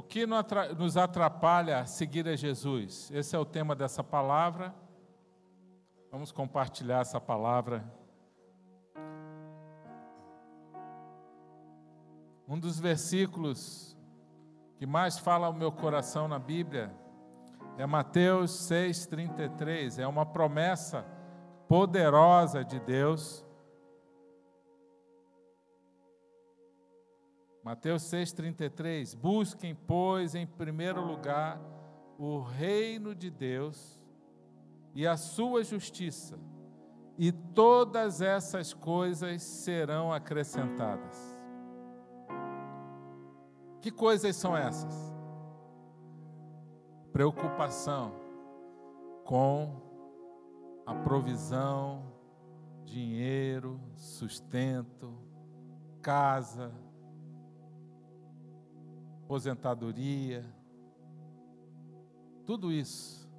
O que nos atrapalha a seguir a Jesus? Esse é o tema dessa palavra. Vamos compartilhar essa palavra. Um dos versículos que mais fala ao meu coração na Bíblia é Mateus 6,33. É uma promessa poderosa de Deus Mateus 6,33: Busquem, pois, em primeiro lugar o reino de Deus e a sua justiça, e todas essas coisas serão acrescentadas. Que coisas são essas? Preocupação com a provisão, dinheiro, sustento, casa, aposentadoria, tudo isso,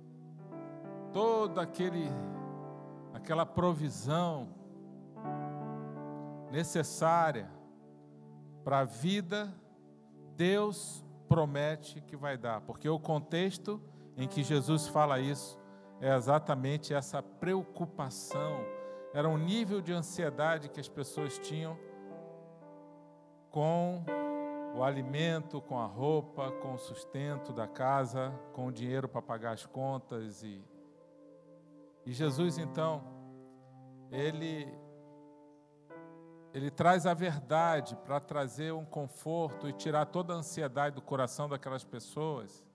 toda aquele, aquela provisão necessária para a vida, Deus promete que vai dar, porque o contexto em que Jesus fala isso é exatamente essa preocupação, era um nível de ansiedade que as pessoas tinham com o alimento, com a roupa, com o sustento da casa, com o dinheiro para pagar as contas e e Jesus então ele ele traz a verdade para trazer um conforto e tirar toda a ansiedade do coração daquelas pessoas.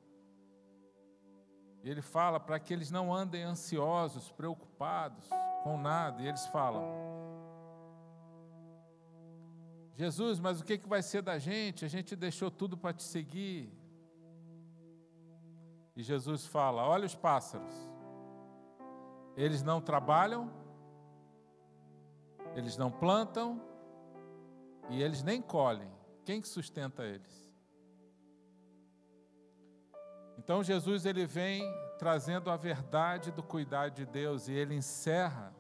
E ele fala para que eles não andem ansiosos, preocupados com nada. E eles falam: Jesus, mas o que, que vai ser da gente? A gente deixou tudo para te seguir. E Jesus fala: Olha os pássaros, eles não trabalham, eles não plantam e eles nem colhem. Quem que sustenta eles? Então Jesus ele vem trazendo a verdade do cuidado de Deus e ele encerra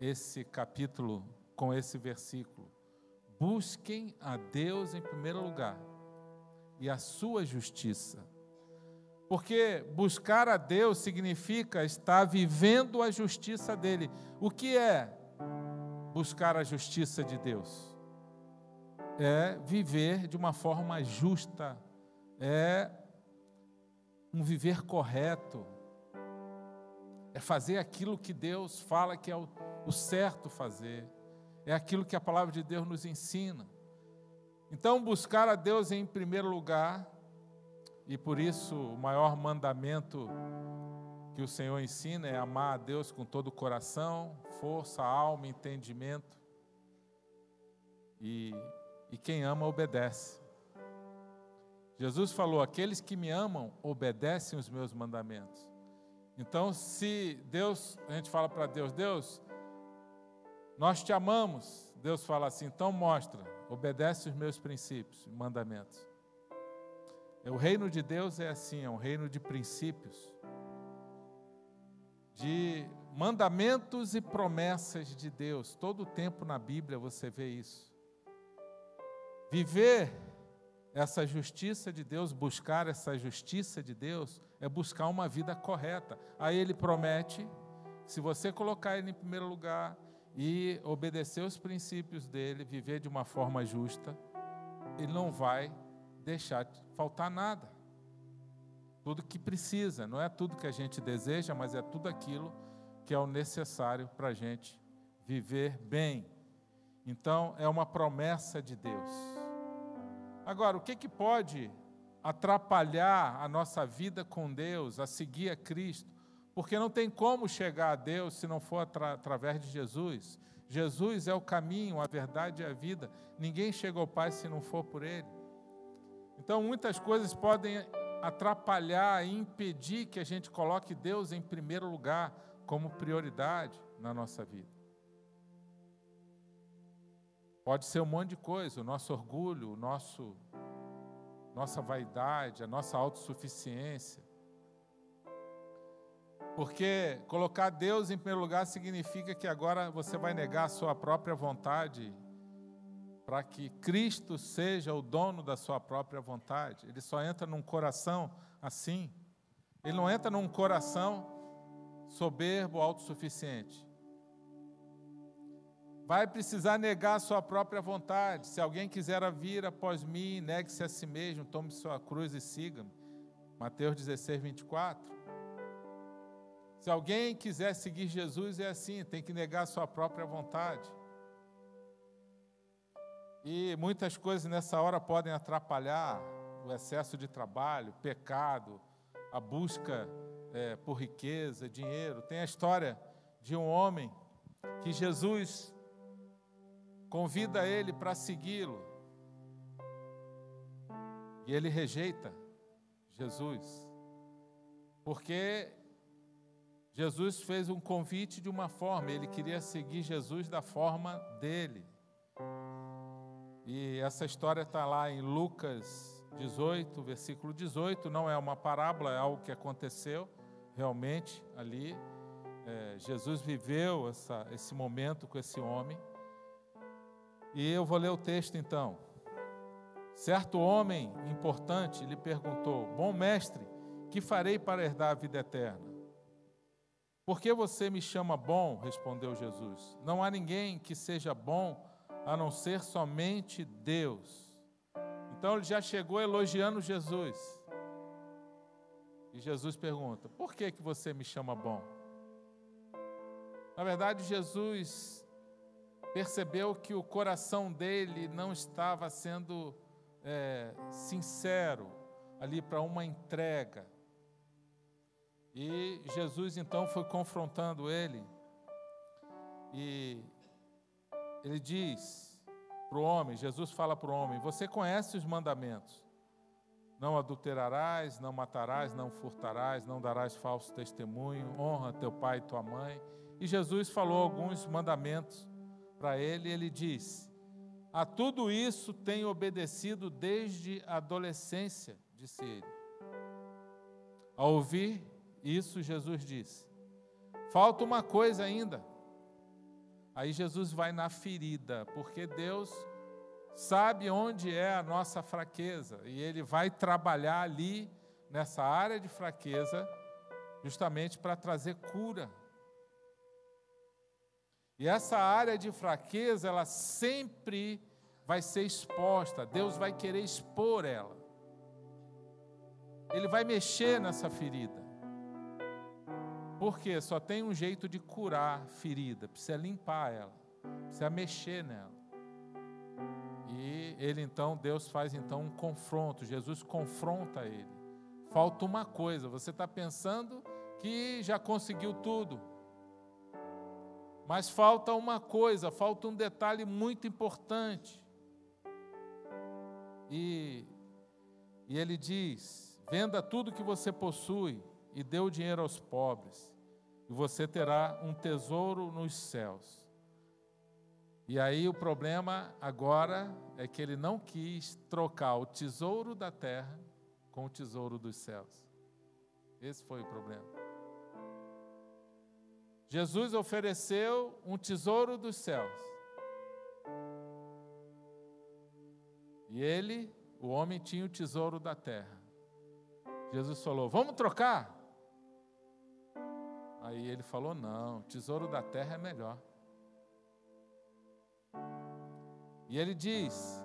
esse capítulo com esse versículo. Busquem a Deus em primeiro lugar e a sua justiça. Porque buscar a Deus significa estar vivendo a justiça dele. O que é buscar a justiça de Deus? É viver de uma forma justa, é um viver correto, é fazer aquilo que Deus fala que é o, certo fazer é aquilo que a palavra de Deus nos ensina. Então, buscar a Deus em primeiro lugar, e por isso o maior mandamento que o Senhor ensina é amar a Deus com todo o coração, força, alma, entendimento. E, e quem ama, obedece. Jesus falou: Aqueles que me amam obedecem os meus mandamentos. Então, se Deus, a gente fala para Deus: Deus, nós te amamos. Deus fala assim: então mostra, obedece os meus princípios, mandamentos. O reino de Deus é assim, é um reino de princípios, de mandamentos e promessas de Deus. Todo o tempo na Bíblia você vê isso. Viver essa justiça de Deus, buscar essa justiça de Deus, é buscar uma vida correta. Aí ele promete, se você colocar ele em primeiro lugar, e obedecer os princípios dele, viver de uma forma justa, ele não vai deixar faltar nada. Tudo que precisa, não é tudo que a gente deseja, mas é tudo aquilo que é o necessário para a gente viver bem. Então, é uma promessa de Deus. Agora, o que, que pode atrapalhar a nossa vida com Deus, a seguir a Cristo? Porque não tem como chegar a Deus se não for atra através de Jesus. Jesus é o caminho, a verdade e a vida. Ninguém chega ao Pai se não for por Ele. Então, muitas coisas podem atrapalhar e impedir que a gente coloque Deus em primeiro lugar, como prioridade na nossa vida. Pode ser um monte de coisa, o nosso orgulho, o nosso, nossa vaidade, a nossa autossuficiência. Porque colocar Deus em primeiro lugar significa que agora você vai negar a sua própria vontade para que Cristo seja o dono da sua própria vontade. Ele só entra num coração assim. Ele não entra num coração soberbo, autossuficiente. Vai precisar negar a sua própria vontade. Se alguém quiser vir após mim, negue-se a si mesmo, tome sua cruz e siga-me. Mateus 16, 24. Se alguém quiser seguir Jesus, é assim, tem que negar a sua própria vontade. E muitas coisas nessa hora podem atrapalhar o excesso de trabalho, pecado, a busca é, por riqueza, dinheiro. Tem a história de um homem que Jesus convida ele para segui-lo. E ele rejeita Jesus, porque Jesus fez um convite de uma forma, ele queria seguir Jesus da forma dele. E essa história está lá em Lucas 18, versículo 18. Não é uma parábola, é algo que aconteceu realmente ali. É, Jesus viveu essa, esse momento com esse homem. E eu vou ler o texto então. Certo homem importante lhe perguntou: Bom mestre, que farei para herdar a vida eterna? Por que você me chama bom? respondeu Jesus. Não há ninguém que seja bom a não ser somente Deus. Então ele já chegou elogiando Jesus. E Jesus pergunta: Por que, que você me chama bom? Na verdade, Jesus percebeu que o coração dele não estava sendo é, sincero ali para uma entrega. E Jesus então foi confrontando ele, e ele diz para o homem: Jesus fala para o homem, você conhece os mandamentos. Não adulterarás, não matarás, não furtarás, não darás falso testemunho, honra teu pai e tua mãe. E Jesus falou alguns mandamentos para ele, e ele diz: A tudo isso tenho obedecido desde a adolescência, disse ele. Ao ouvir isso, Jesus disse: Falta uma coisa ainda. Aí Jesus vai na ferida, porque Deus sabe onde é a nossa fraqueza e Ele vai trabalhar ali, nessa área de fraqueza, justamente para trazer cura. E essa área de fraqueza, ela sempre vai ser exposta, Deus vai querer expor ela. Ele vai mexer nessa ferida. Porque só tem um jeito de curar ferida, precisa limpar ela, precisa mexer nela. E ele então, Deus faz então um confronto, Jesus confronta ele. Falta uma coisa, você está pensando que já conseguiu tudo, mas falta uma coisa, falta um detalhe muito importante. E, e ele diz: venda tudo que você possui e dê o dinheiro aos pobres e você terá um tesouro nos céus. E aí o problema agora é que ele não quis trocar o tesouro da terra com o tesouro dos céus. Esse foi o problema. Jesus ofereceu um tesouro dos céus. E ele, o homem, tinha o tesouro da terra. Jesus falou: Vamos trocar? Aí ele falou: Não, tesouro da terra é melhor. E ele diz: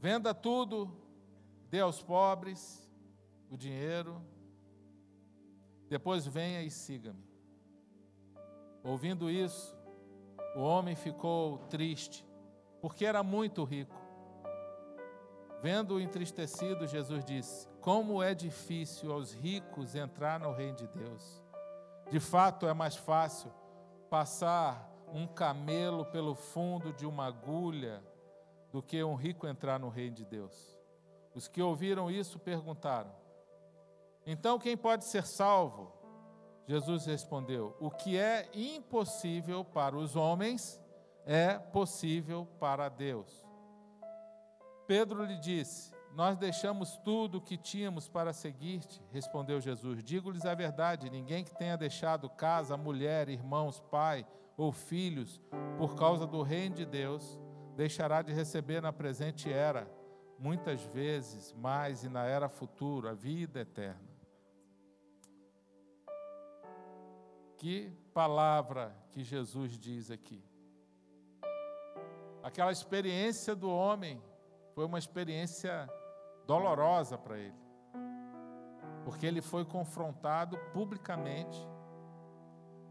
Venda tudo, dê aos pobres o dinheiro, depois venha e siga-me. Ouvindo isso, o homem ficou triste, porque era muito rico. Vendo-o entristecido, Jesus disse: Como é difícil aos ricos entrar no reino de Deus. De fato, é mais fácil passar um camelo pelo fundo de uma agulha do que um rico entrar no reino de Deus. Os que ouviram isso perguntaram: Então quem pode ser salvo? Jesus respondeu: O que é impossível para os homens é possível para Deus. Pedro lhe disse: Nós deixamos tudo o que tínhamos para seguir-te. Respondeu Jesus: Digo-lhes a verdade: ninguém que tenha deixado casa, mulher, irmãos, pai ou filhos por causa do reino de Deus, deixará de receber na presente era, muitas vezes mais e na era futura, a vida eterna. Que palavra que Jesus diz aqui. Aquela experiência do homem foi uma experiência dolorosa para ele, porque ele foi confrontado publicamente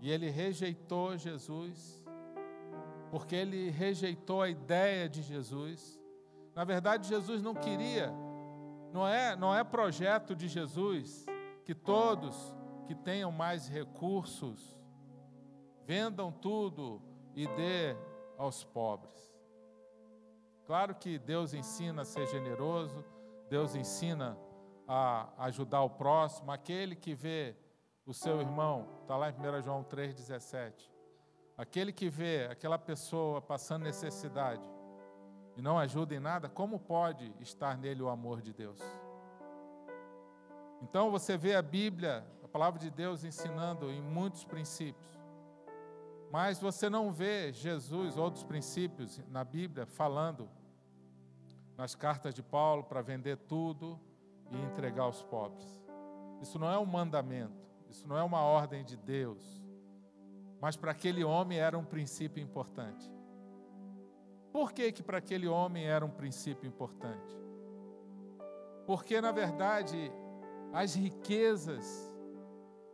e ele rejeitou Jesus, porque ele rejeitou a ideia de Jesus. Na verdade, Jesus não queria, não é, não é projeto de Jesus que todos que tenham mais recursos vendam tudo e dê aos pobres. Claro que Deus ensina a ser generoso, Deus ensina a ajudar o próximo, aquele que vê o seu irmão, está lá em 1 João 3,17. Aquele que vê aquela pessoa passando necessidade e não ajuda em nada, como pode estar nele o amor de Deus? Então você vê a Bíblia, a palavra de Deus ensinando em muitos princípios. Mas você não vê Jesus, outros princípios na Bíblia, falando nas cartas de Paulo para vender tudo e entregar aos pobres. Isso não é um mandamento, isso não é uma ordem de Deus, mas para aquele homem era um princípio importante. Por que, que para aquele homem era um princípio importante? Porque, na verdade, as riquezas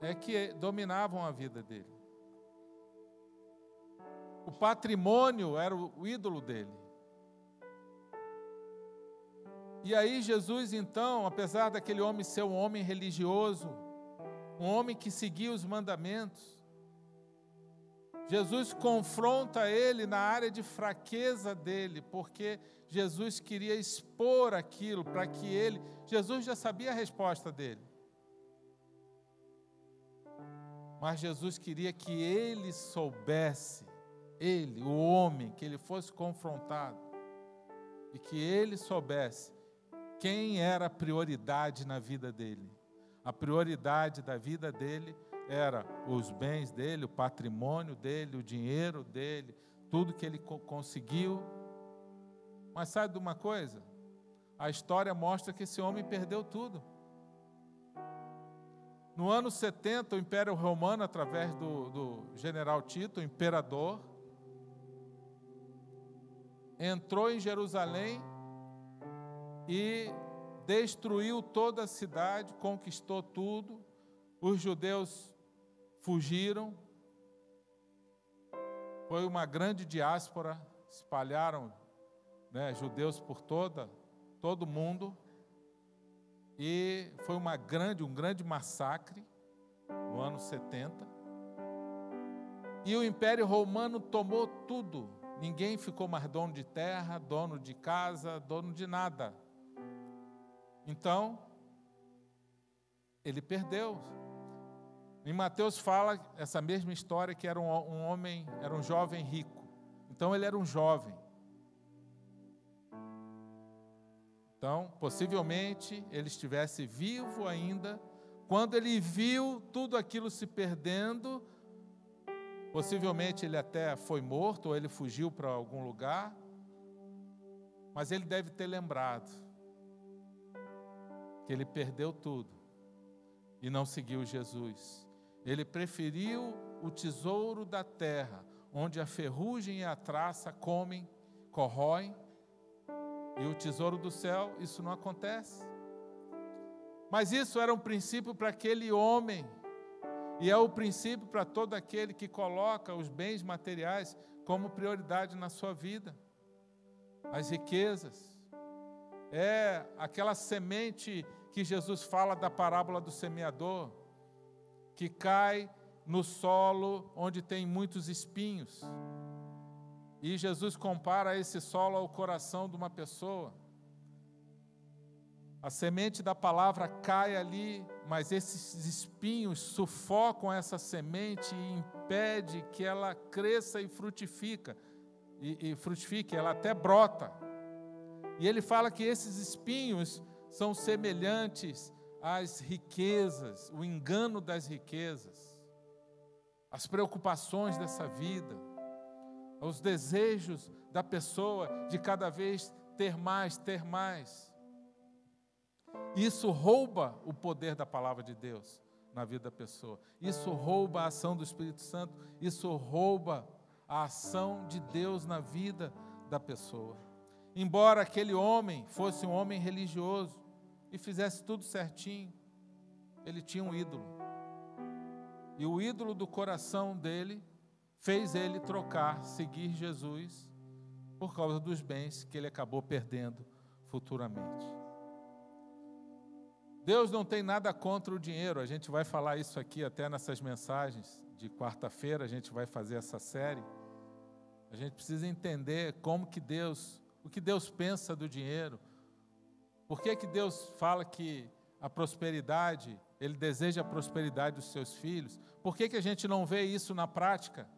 é que dominavam a vida dele. O patrimônio era o ídolo dele. E aí, Jesus, então, apesar daquele homem ser um homem religioso, um homem que seguia os mandamentos, Jesus confronta ele na área de fraqueza dele, porque Jesus queria expor aquilo para que ele. Jesus já sabia a resposta dele. Mas Jesus queria que ele soubesse ele, o homem, que ele fosse confrontado e que ele soubesse quem era a prioridade na vida dele. A prioridade da vida dele era os bens dele, o patrimônio dele, o dinheiro dele, tudo que ele conseguiu. Mas sabe de uma coisa? A história mostra que esse homem perdeu tudo. No ano 70, o Império Romano, através do, do general Tito, o imperador, entrou em Jerusalém e destruiu toda a cidade, conquistou tudo. Os judeus fugiram. Foi uma grande diáspora, espalharam né, judeus por toda todo mundo. E foi uma grande, um grande massacre no ano 70. E o Império Romano tomou tudo Ninguém ficou mais dono de terra, dono de casa, dono de nada. Então, ele perdeu. Em Mateus fala essa mesma história que era um, homem, era um jovem rico. Então ele era um jovem. Então, possivelmente ele estivesse vivo ainda quando ele viu tudo aquilo se perdendo Possivelmente ele até foi morto ou ele fugiu para algum lugar, mas ele deve ter lembrado que ele perdeu tudo e não seguiu Jesus. Ele preferiu o tesouro da terra, onde a ferrugem e a traça comem, corroem, e o tesouro do céu, isso não acontece. Mas isso era um princípio para aquele homem e é o princípio para todo aquele que coloca os bens materiais como prioridade na sua vida. As riquezas. É aquela semente que Jesus fala da parábola do semeador, que cai no solo onde tem muitos espinhos. E Jesus compara esse solo ao coração de uma pessoa. A semente da palavra cai ali, mas esses espinhos sufocam essa semente e impede que ela cresça e frutifica. E, e frutifique, ela até brota. E ele fala que esses espinhos são semelhantes às riquezas, o engano das riquezas. as preocupações dessa vida, os desejos da pessoa de cada vez ter mais, ter mais. Isso rouba o poder da palavra de Deus na vida da pessoa. Isso rouba a ação do Espírito Santo, isso rouba a ação de Deus na vida da pessoa. Embora aquele homem fosse um homem religioso e fizesse tudo certinho, ele tinha um ídolo. E o ídolo do coração dele fez ele trocar, seguir Jesus, por causa dos bens que ele acabou perdendo futuramente. Deus não tem nada contra o dinheiro, a gente vai falar isso aqui até nessas mensagens de quarta-feira, a gente vai fazer essa série. A gente precisa entender como que Deus, o que Deus pensa do dinheiro. Por que que Deus fala que a prosperidade, ele deseja a prosperidade dos seus filhos? Por que que a gente não vê isso na prática?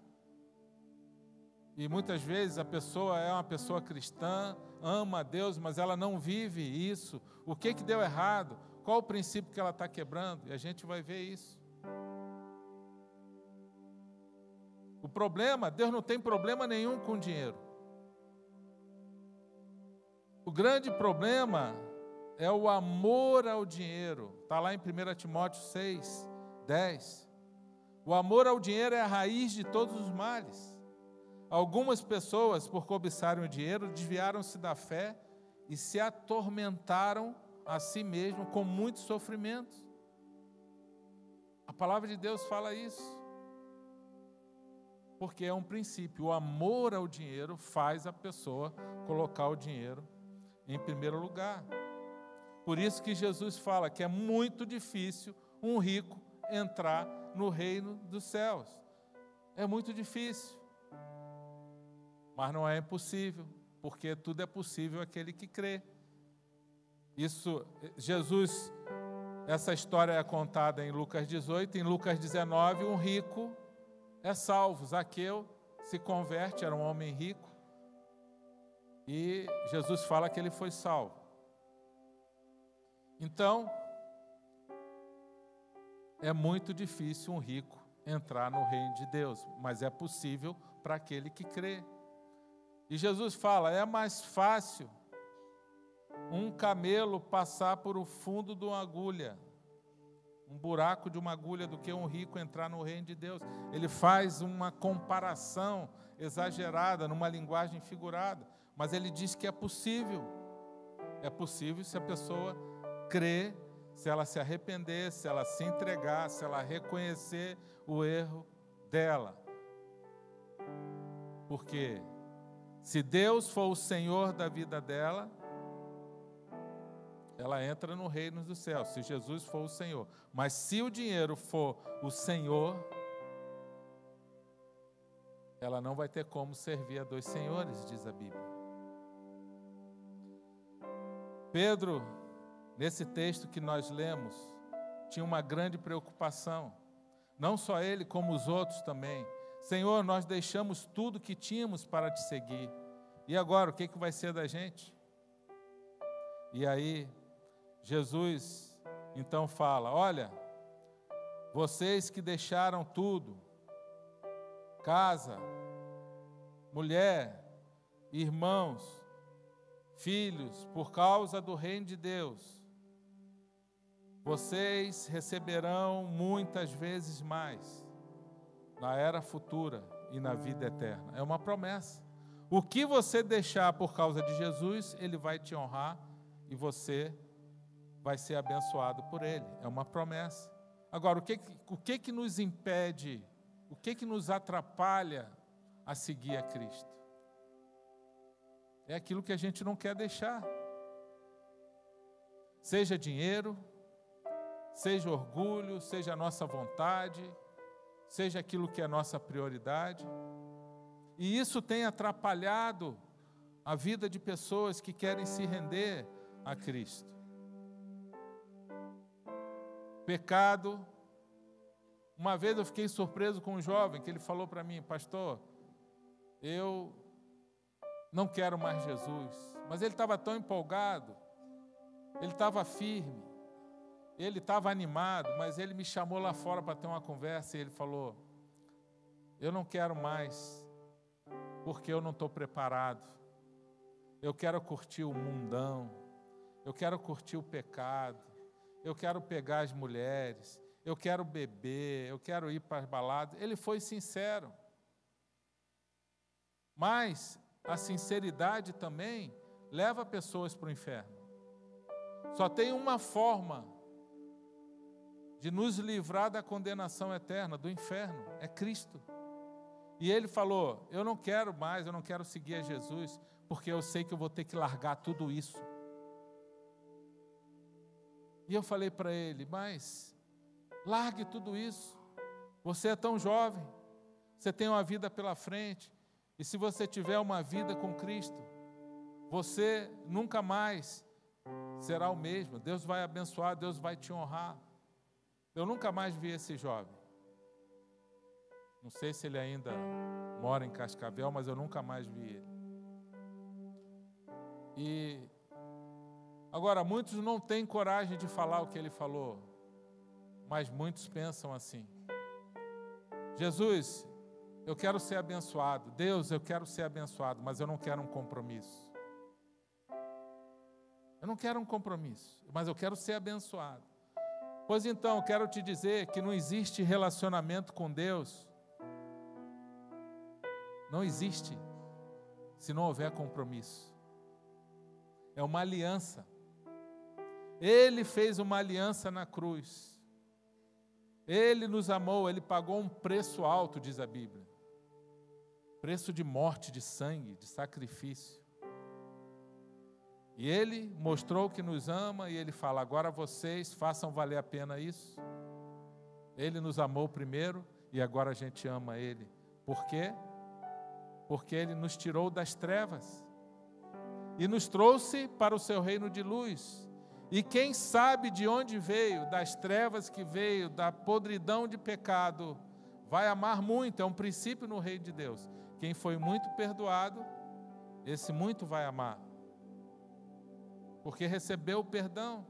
E muitas vezes a pessoa é uma pessoa cristã, ama a Deus, mas ela não vive isso. O que que deu errado? Qual o princípio que ela está quebrando? E a gente vai ver isso. O problema, Deus não tem problema nenhum com dinheiro. O grande problema é o amor ao dinheiro. Está lá em 1 Timóteo 6, 10. O amor ao dinheiro é a raiz de todos os males. Algumas pessoas, por cobiçarem o dinheiro, desviaram-se da fé e se atormentaram a si mesmo com muitos sofrimentos. A palavra de Deus fala isso. Porque é um princípio. O amor ao dinheiro faz a pessoa colocar o dinheiro em primeiro lugar. Por isso que Jesus fala que é muito difícil um rico entrar no reino dos céus. É muito difícil. Mas não é impossível, porque tudo é possível aquele que crê. Isso, Jesus, essa história é contada em Lucas 18, em Lucas 19, um rico é salvo. Zaqueu se converte, era um homem rico, e Jesus fala que ele foi salvo. Então, é muito difícil um rico entrar no reino de Deus, mas é possível para aquele que crê. E Jesus fala: é mais fácil um camelo passar por o fundo de uma agulha, um buraco de uma agulha, do que um rico entrar no reino de Deus. Ele faz uma comparação exagerada, numa linguagem figurada, mas ele diz que é possível. É possível se a pessoa crer, se ela se arrepender, se ela se entregar, se ela reconhecer o erro dela. Porque se Deus for o Senhor da vida dela, ela entra no reino dos céus, se Jesus for o Senhor. Mas se o dinheiro for o Senhor, ela não vai ter como servir a dois senhores, diz a Bíblia. Pedro, nesse texto que nós lemos, tinha uma grande preocupação. Não só ele, como os outros também. Senhor, nós deixamos tudo que tínhamos para te seguir. E agora, o que, que vai ser da gente? E aí, Jesus então fala: Olha, vocês que deixaram tudo, casa, mulher, irmãos, filhos, por causa do reino de Deus, vocês receberão muitas vezes mais na era futura e na vida eterna. É uma promessa. O que você deixar por causa de Jesus, Ele vai te honrar e você vai ser abençoado por Ele. É uma promessa. Agora, o que, o que, que nos impede, o que, que nos atrapalha a seguir a Cristo? É aquilo que a gente não quer deixar. Seja dinheiro, seja orgulho, seja a nossa vontade, seja aquilo que é nossa prioridade. E isso tem atrapalhado a vida de pessoas que querem se render a Cristo pecado. Uma vez eu fiquei surpreso com um jovem que ele falou para mim, pastor, eu não quero mais Jesus. Mas ele estava tão empolgado, ele estava firme, ele estava animado, mas ele me chamou lá fora para ter uma conversa e ele falou: Eu não quero mais, porque eu não estou preparado. Eu quero curtir o mundão, eu quero curtir o pecado, eu quero pegar as mulheres, eu quero beber, eu quero ir para as baladas. Ele foi sincero. Mas a sinceridade também leva pessoas para o inferno. Só tem uma forma de nos livrar da condenação eterna, do inferno, é Cristo. E ele falou: Eu não quero mais, eu não quero seguir a Jesus, porque eu sei que eu vou ter que largar tudo isso. E eu falei para ele: Mas largue tudo isso. Você é tão jovem, você tem uma vida pela frente, e se você tiver uma vida com Cristo, você nunca mais será o mesmo. Deus vai abençoar, Deus vai te honrar. Eu nunca mais vi esse jovem. Não sei se ele ainda mora em Cascavel, mas eu nunca mais vi ele. E agora muitos não têm coragem de falar o que ele falou, mas muitos pensam assim: Jesus, eu quero ser abençoado. Deus, eu quero ser abençoado, mas eu não quero um compromisso. Eu não quero um compromisso, mas eu quero ser abençoado. Pois então, quero te dizer que não existe relacionamento com Deus. Não existe se não houver compromisso. É uma aliança. Ele fez uma aliança na cruz. Ele nos amou, ele pagou um preço alto, diz a Bíblia. Preço de morte, de sangue, de sacrifício. E ele mostrou que nos ama e ele fala: agora vocês façam valer a pena isso. Ele nos amou primeiro e agora a gente ama ele. Por quê? Porque ele nos tirou das trevas e nos trouxe para o seu reino de luz. E quem sabe de onde veio, das trevas que veio, da podridão de pecado, vai amar muito, é um princípio no reino de Deus. Quem foi muito perdoado, esse muito vai amar porque recebeu o perdão.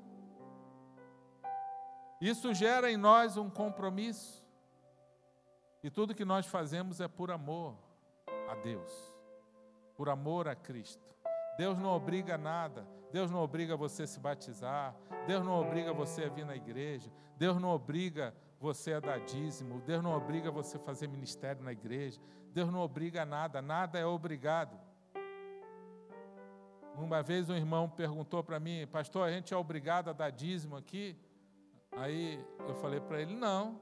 Isso gera em nós um compromisso. E tudo que nós fazemos é por amor a Deus, por amor a Cristo. Deus não obriga nada, Deus não obriga você a se batizar, Deus não obriga você a vir na igreja, Deus não obriga você a dar dízimo, Deus não obriga você a fazer ministério na igreja, Deus não obriga nada, nada é obrigado. Uma vez um irmão perguntou para mim, pastor, a gente é obrigado a dar dízimo aqui? Aí eu falei para ele, não.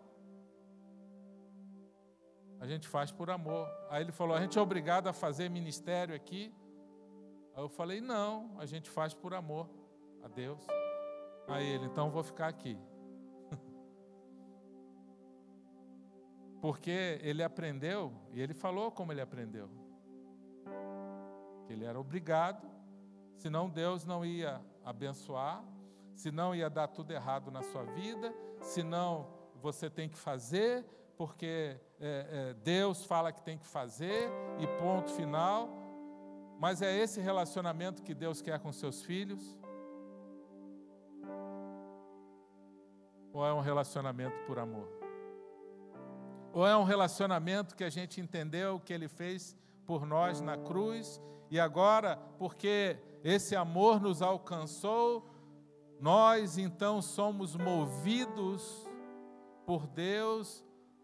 A gente faz por amor. Aí ele falou, a gente é obrigado a fazer ministério aqui? Aí eu falei, não, a gente faz por amor a Deus. Aí ele, então vou ficar aqui. Porque ele aprendeu, e ele falou como ele aprendeu. Que ele era obrigado senão Deus não ia abençoar, senão ia dar tudo errado na sua vida, senão você tem que fazer, porque é, é, Deus fala que tem que fazer, e ponto final. Mas é esse relacionamento que Deus quer com seus filhos? Ou é um relacionamento por amor? Ou é um relacionamento que a gente entendeu o que Ele fez por nós na cruz, e agora, porque esse amor nos alcançou, nós então somos movidos por Deus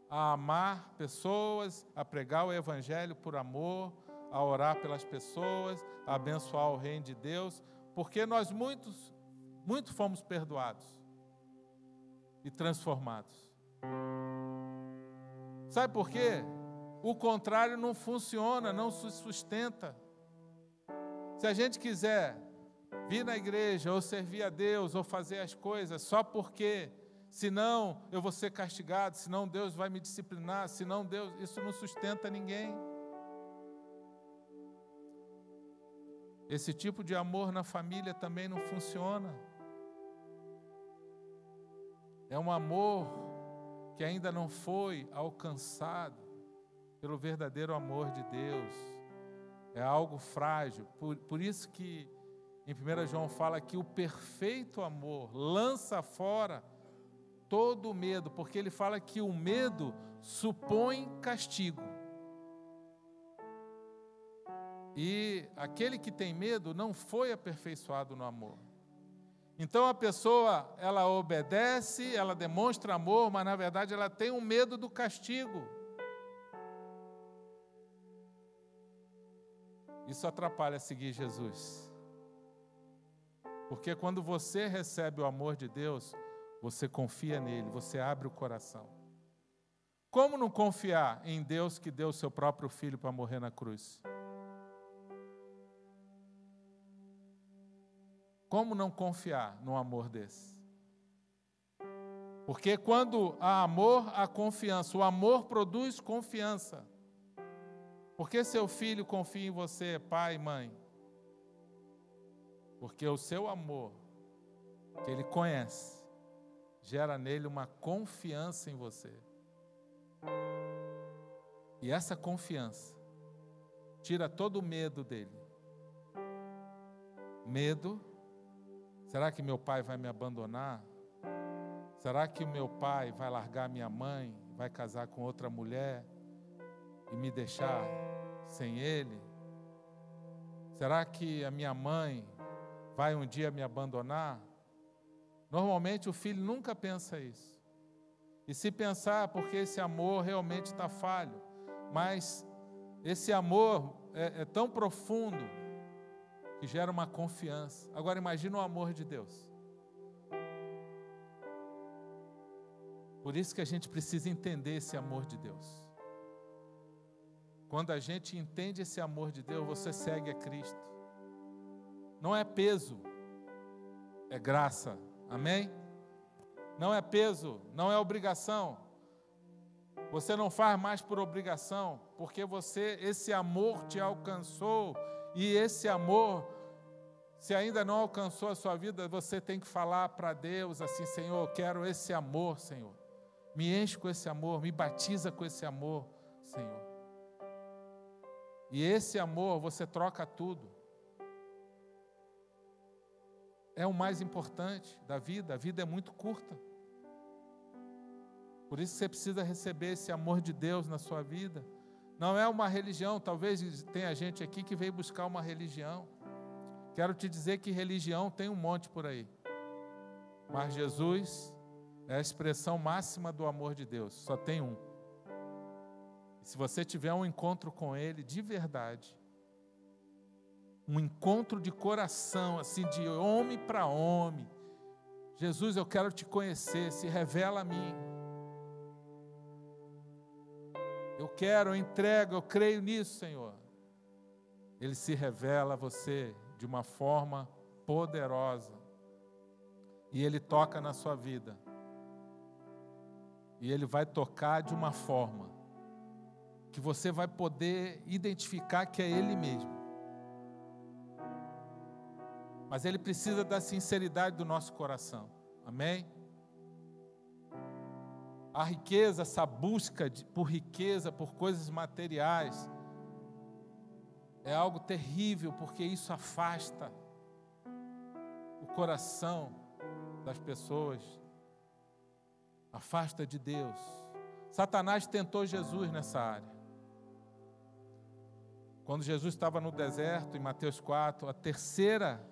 a amar pessoas, a pregar o Evangelho por amor, a orar pelas pessoas, a abençoar o reino de Deus, porque nós muitos, muito fomos perdoados e transformados. Sabe por quê? O contrário não funciona, não se sustenta. Se a gente quiser vir na igreja ou servir a Deus ou fazer as coisas só porque senão eu vou ser castigado, senão Deus vai me disciplinar, senão Deus, isso não sustenta ninguém. Esse tipo de amor na família também não funciona. É um amor que ainda não foi alcançado pelo verdadeiro amor de Deus. É algo frágil. Por, por isso que em 1 João fala que o perfeito amor lança fora todo o medo, porque ele fala que o medo supõe castigo. E aquele que tem medo não foi aperfeiçoado no amor. Então a pessoa, ela obedece, ela demonstra amor, mas na verdade ela tem um medo do castigo. Isso atrapalha seguir Jesus. Porque quando você recebe o amor de Deus, você confia nele, você abre o coração. Como não confiar em Deus que deu o seu próprio filho para morrer na cruz? Como não confiar num amor desse? Porque quando há amor, há confiança. O amor produz confiança. Porque seu filho confia em você, pai mãe? Porque o seu amor, que ele conhece, gera nele uma confiança em você. E essa confiança tira todo o medo dele. Medo Será que meu pai vai me abandonar? Será que meu pai vai largar minha mãe, vai casar com outra mulher e me deixar sem ele? Será que a minha mãe vai um dia me abandonar? Normalmente o filho nunca pensa isso. E se pensar, porque esse amor realmente está falho, mas esse amor é, é tão profundo que gera uma confiança. Agora imagine o amor de Deus. Por isso que a gente precisa entender esse amor de Deus. Quando a gente entende esse amor de Deus, você segue a Cristo. Não é peso, é graça. Amém? Não é peso, não é obrigação. Você não faz mais por obrigação, porque você esse amor te alcançou e esse amor, se ainda não alcançou a sua vida, você tem que falar para Deus assim: Senhor, eu quero esse amor, Senhor. Me enche com esse amor, me batiza com esse amor, Senhor. E esse amor, você troca tudo. É o mais importante da vida, a vida é muito curta. Por isso você precisa receber esse amor de Deus na sua vida. Não é uma religião, talvez tenha gente aqui que veio buscar uma religião. Quero te dizer que religião tem um monte por aí. Mas Jesus é a expressão máxima do amor de Deus, só tem um. Se você tiver um encontro com Ele de verdade, um encontro de coração, assim, de homem para homem, Jesus, eu quero te conhecer, se revela a mim. Eu quero, eu entrego, eu creio nisso, Senhor. Ele se revela a você de uma forma poderosa. E ele toca na sua vida. E ele vai tocar de uma forma que você vai poder identificar que é ele mesmo. Mas ele precisa da sinceridade do nosso coração. Amém? A riqueza, essa busca de, por riqueza, por coisas materiais, é algo terrível, porque isso afasta o coração das pessoas, afasta de Deus. Satanás tentou Jesus nessa área. Quando Jesus estava no deserto, em Mateus 4, a terceira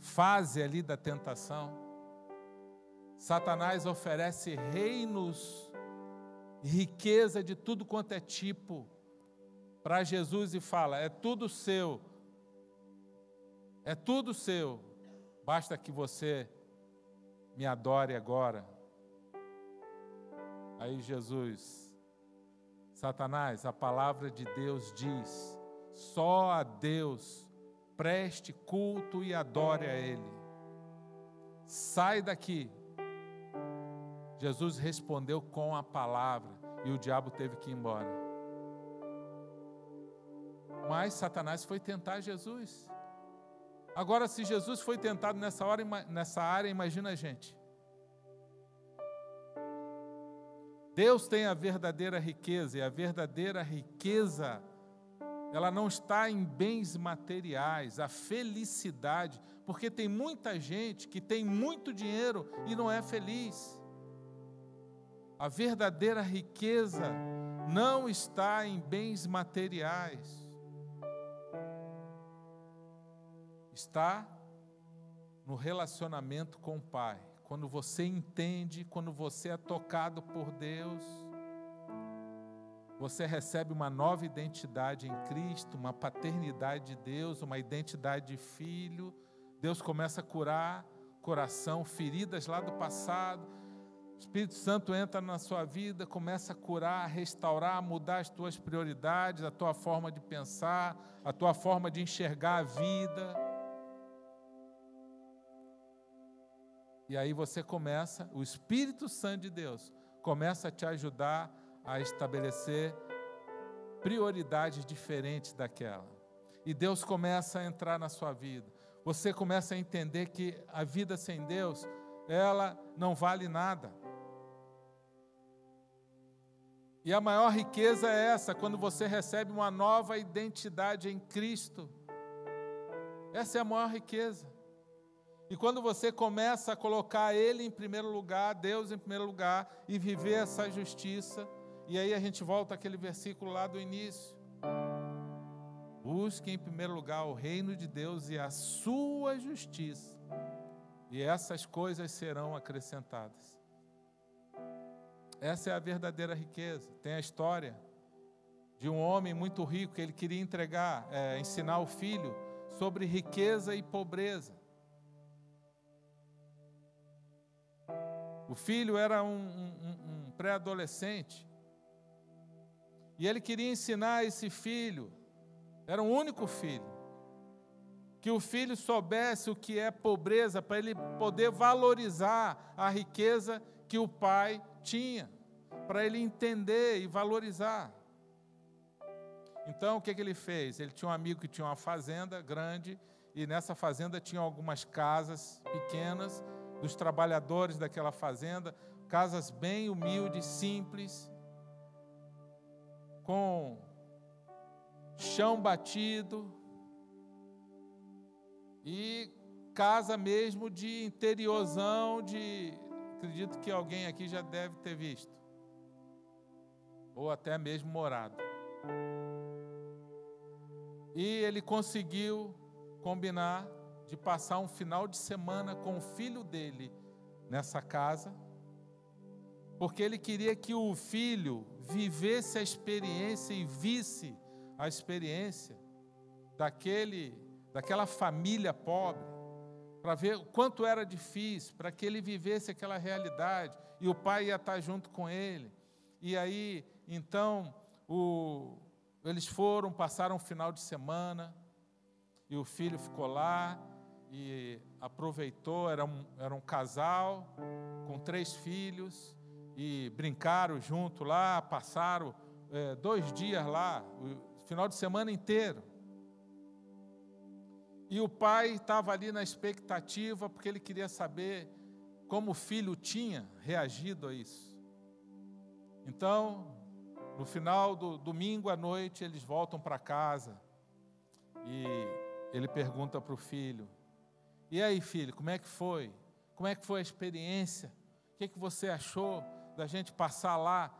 fase ali da tentação, Satanás oferece reinos, riqueza de tudo quanto é tipo para Jesus e fala: é tudo seu, é tudo seu, basta que você me adore agora. Aí Jesus, Satanás, a palavra de Deus diz: só a Deus preste culto e adore a Ele. Sai daqui, Jesus respondeu com a palavra e o diabo teve que ir embora. Mas Satanás foi tentar Jesus. Agora, se Jesus foi tentado nessa, hora, nessa área, imagina a gente. Deus tem a verdadeira riqueza, e a verdadeira riqueza, ela não está em bens materiais, a felicidade, porque tem muita gente que tem muito dinheiro e não é feliz. A verdadeira riqueza não está em bens materiais. está no relacionamento com o Pai. Quando você entende, quando você é tocado por Deus, você recebe uma nova identidade em Cristo, uma paternidade de Deus, uma identidade de filho. Deus começa a curar coração, feridas lá do passado. O Espírito Santo entra na sua vida, começa a curar, a restaurar, a mudar as tuas prioridades, a tua forma de pensar, a tua forma de enxergar a vida. E aí você começa, o Espírito Santo de Deus começa a te ajudar a estabelecer prioridades diferentes daquela. E Deus começa a entrar na sua vida. Você começa a entender que a vida sem Deus, ela não vale nada. E a maior riqueza é essa, quando você recebe uma nova identidade em Cristo. Essa é a maior riqueza. E quando você começa a colocar Ele em primeiro lugar, Deus em primeiro lugar, e viver essa justiça, e aí a gente volta àquele versículo lá do início. Busque em primeiro lugar o reino de Deus e a sua justiça, e essas coisas serão acrescentadas. Essa é a verdadeira riqueza. Tem a história de um homem muito rico que ele queria entregar, é, ensinar o filho sobre riqueza e pobreza. O filho era um, um, um pré-adolescente. E ele queria ensinar esse filho, era um único filho, que o filho soubesse o que é pobreza, para ele poder valorizar a riqueza que o pai tinha, para ele entender e valorizar. Então, o que, que ele fez? Ele tinha um amigo que tinha uma fazenda grande, e nessa fazenda tinha algumas casas pequenas dos trabalhadores daquela fazenda, casas bem humildes, simples, com chão batido e casa mesmo de interiorzão, de acredito que alguém aqui já deve ter visto, ou até mesmo morado. E ele conseguiu combinar de passar um final de semana com o filho dele nessa casa, porque ele queria que o filho vivesse a experiência e visse a experiência daquele, daquela família pobre, para ver o quanto era difícil, para que ele vivesse aquela realidade, e o pai ia estar junto com ele. E aí, então, o, eles foram, passaram um final de semana, e o filho ficou lá, e aproveitou, era um, era um casal com três filhos e brincaram junto lá, passaram é, dois dias lá, o final de semana inteiro. E o pai estava ali na expectativa, porque ele queria saber como o filho tinha reagido a isso. Então, no final do domingo à noite, eles voltam para casa e ele pergunta para o filho: e aí, filho, como é que foi? Como é que foi a experiência? O que, é que você achou da gente passar lá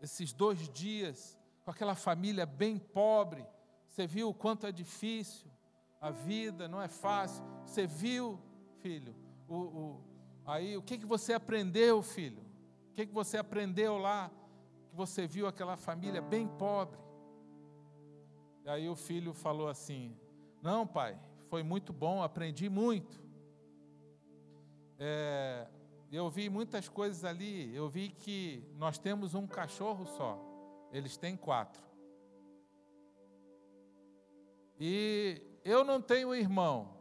esses dois dias com aquela família bem pobre? Você viu o quanto é difícil a vida, não é fácil. Você viu, filho, o, o aí o que, que você aprendeu, filho? O que, que você aprendeu lá? Que você viu aquela família bem pobre. E aí o filho falou assim: Não, pai, foi muito bom, aprendi muito. É, eu vi muitas coisas ali. Eu vi que nós temos um cachorro só, eles têm quatro. E eu não tenho irmão.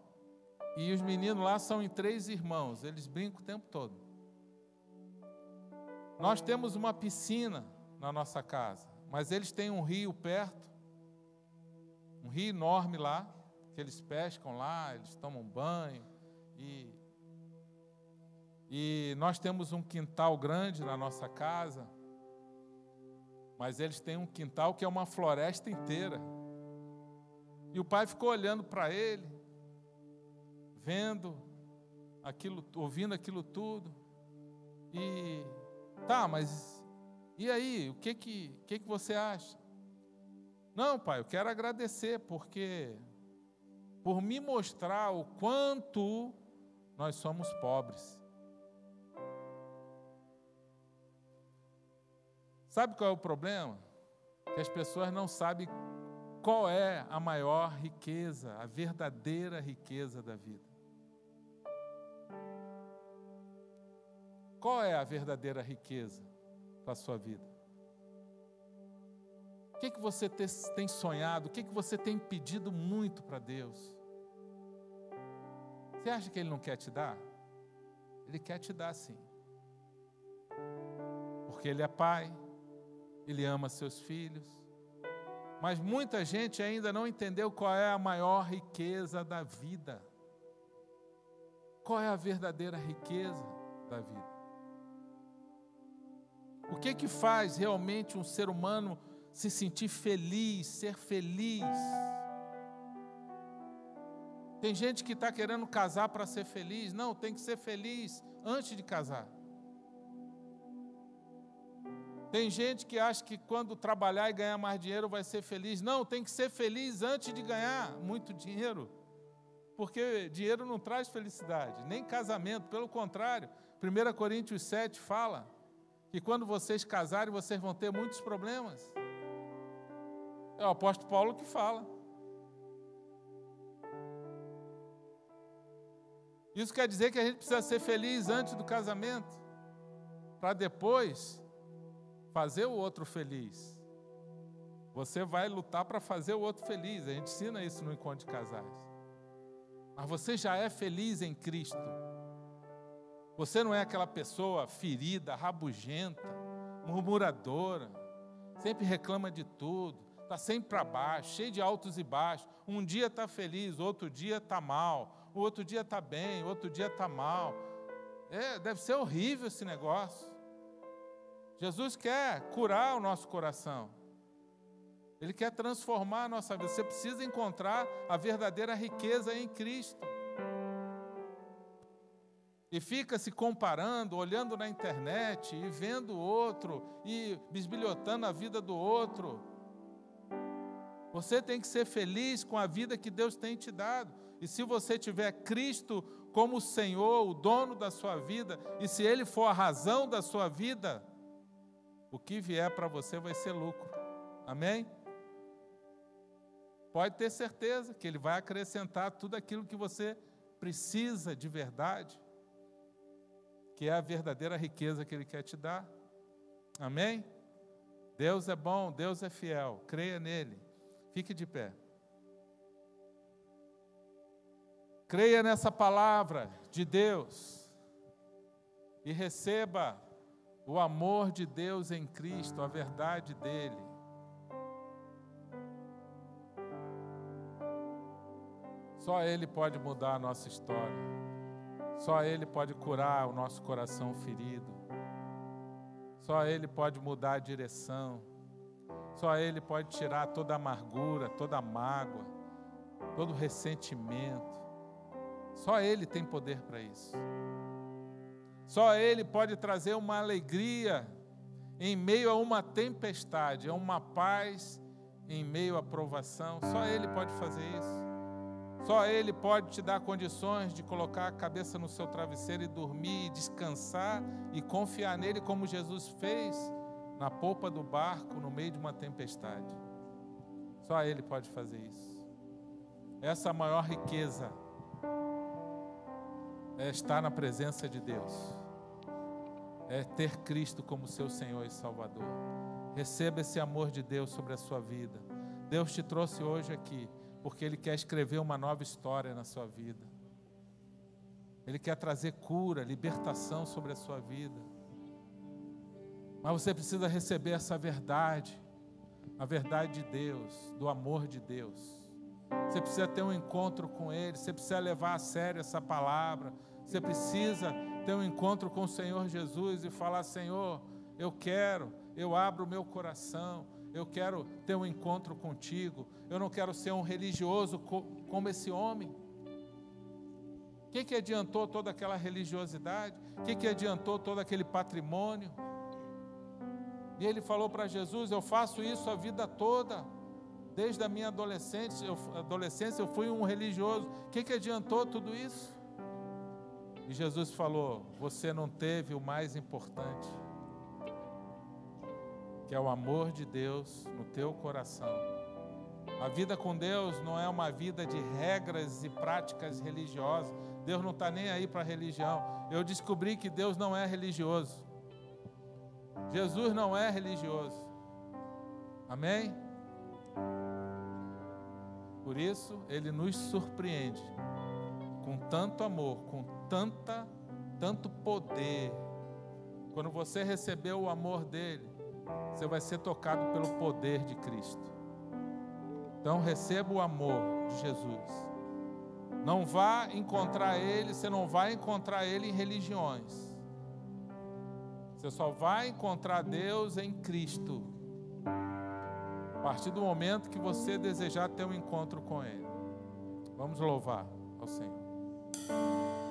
E os meninos lá são em três irmãos, eles brincam o tempo todo. Nós temos uma piscina na nossa casa, mas eles têm um rio perto, um rio enorme lá que eles pescam lá, eles tomam banho e e nós temos um quintal grande na nossa casa, mas eles têm um quintal que é uma floresta inteira. E o pai ficou olhando para ele, vendo aquilo, ouvindo aquilo tudo. E tá, mas e aí, o que que, que que você acha? Não, pai, eu quero agradecer porque por me mostrar o quanto nós somos pobres. Sabe qual é o problema? Que as pessoas não sabem qual é a maior riqueza, a verdadeira riqueza da vida. Qual é a verdadeira riqueza para a sua vida? O que, que você tem sonhado? O que, que você tem pedido muito para Deus? Você acha que Ele não quer te dar? Ele quer te dar sim. Porque Ele é Pai, Ele ama seus filhos. Mas muita gente ainda não entendeu qual é a maior riqueza da vida. Qual é a verdadeira riqueza da vida? O que que faz realmente um ser humano se sentir feliz, ser feliz? Tem gente que está querendo casar para ser feliz. Não, tem que ser feliz antes de casar. Tem gente que acha que quando trabalhar e ganhar mais dinheiro vai ser feliz. Não, tem que ser feliz antes de ganhar muito dinheiro. Porque dinheiro não traz felicidade, nem casamento, pelo contrário. 1 Coríntios 7 fala que quando vocês casarem, vocês vão ter muitos problemas. É o apóstolo Paulo que fala. Isso quer dizer que a gente precisa ser feliz antes do casamento, para depois fazer o outro feliz. Você vai lutar para fazer o outro feliz. A gente ensina isso no encontro de casais. Mas você já é feliz em Cristo. Você não é aquela pessoa ferida, rabugenta, murmuradora, sempre reclama de tudo, está sempre para baixo, cheio de altos e baixos. Um dia está feliz, outro dia está mal. O outro dia está bem, outro dia está mal. É, deve ser horrível esse negócio. Jesus quer curar o nosso coração. Ele quer transformar a nossa vida. Você precisa encontrar a verdadeira riqueza em Cristo e fica se comparando, olhando na internet e vendo o outro e bisbilhotando a vida do outro. Você tem que ser feliz com a vida que Deus tem te dado. E se você tiver Cristo como o Senhor, o dono da sua vida, e se Ele for a razão da sua vida, o que vier para você vai ser lucro. Amém? Pode ter certeza que Ele vai acrescentar tudo aquilo que você precisa de verdade que é a verdadeira riqueza que Ele quer te dar. Amém? Deus é bom, Deus é fiel, creia nele. Fique de pé. Creia nessa palavra de Deus e receba o amor de Deus em Cristo, a verdade dele. Só Ele pode mudar a nossa história. Só Ele pode curar o nosso coração ferido. Só Ele pode mudar a direção. Só Ele pode tirar toda a amargura, toda a mágoa, todo o ressentimento. Só Ele tem poder para isso. Só Ele pode trazer uma alegria em meio a uma tempestade, a uma paz em meio à provação. Só Ele pode fazer isso. Só Ele pode te dar condições de colocar a cabeça no seu travesseiro e dormir, e descansar e confiar nele, como Jesus fez na polpa do barco no meio de uma tempestade. Só Ele pode fazer isso. Essa é a maior riqueza é estar na presença de Deus, é ter Cristo como seu Senhor e Salvador. Receba esse amor de Deus sobre a sua vida. Deus te trouxe hoje aqui porque Ele quer escrever uma nova história na sua vida. Ele quer trazer cura, libertação sobre a sua vida. Mas você precisa receber essa verdade, a verdade de Deus, do amor de Deus. Você precisa ter um encontro com Ele, você precisa levar a sério essa palavra, você precisa ter um encontro com o Senhor Jesus e falar: Senhor, eu quero, eu abro o meu coração, eu quero ter um encontro contigo, eu não quero ser um religioso como esse homem. O que, que adiantou toda aquela religiosidade? O que, que adiantou todo aquele patrimônio? E ele falou para Jesus: Eu faço isso a vida toda. Desde a minha adolescência, eu, adolescência, eu fui um religioso. O que, que adiantou tudo isso? E Jesus falou: Você não teve o mais importante, que é o amor de Deus no teu coração. A vida com Deus não é uma vida de regras e práticas religiosas. Deus não está nem aí para religião. Eu descobri que Deus não é religioso. Jesus não é religioso. Amém? Por isso, ele nos surpreende com tanto amor, com tanta, tanto poder. Quando você receber o amor dele, você vai ser tocado pelo poder de Cristo. Então receba o amor de Jesus. Não vá encontrar ele, você não vai encontrar ele em religiões. Você só vai encontrar Deus em Cristo. Partir do momento que você desejar ter um encontro com ele. Vamos louvar ao Senhor.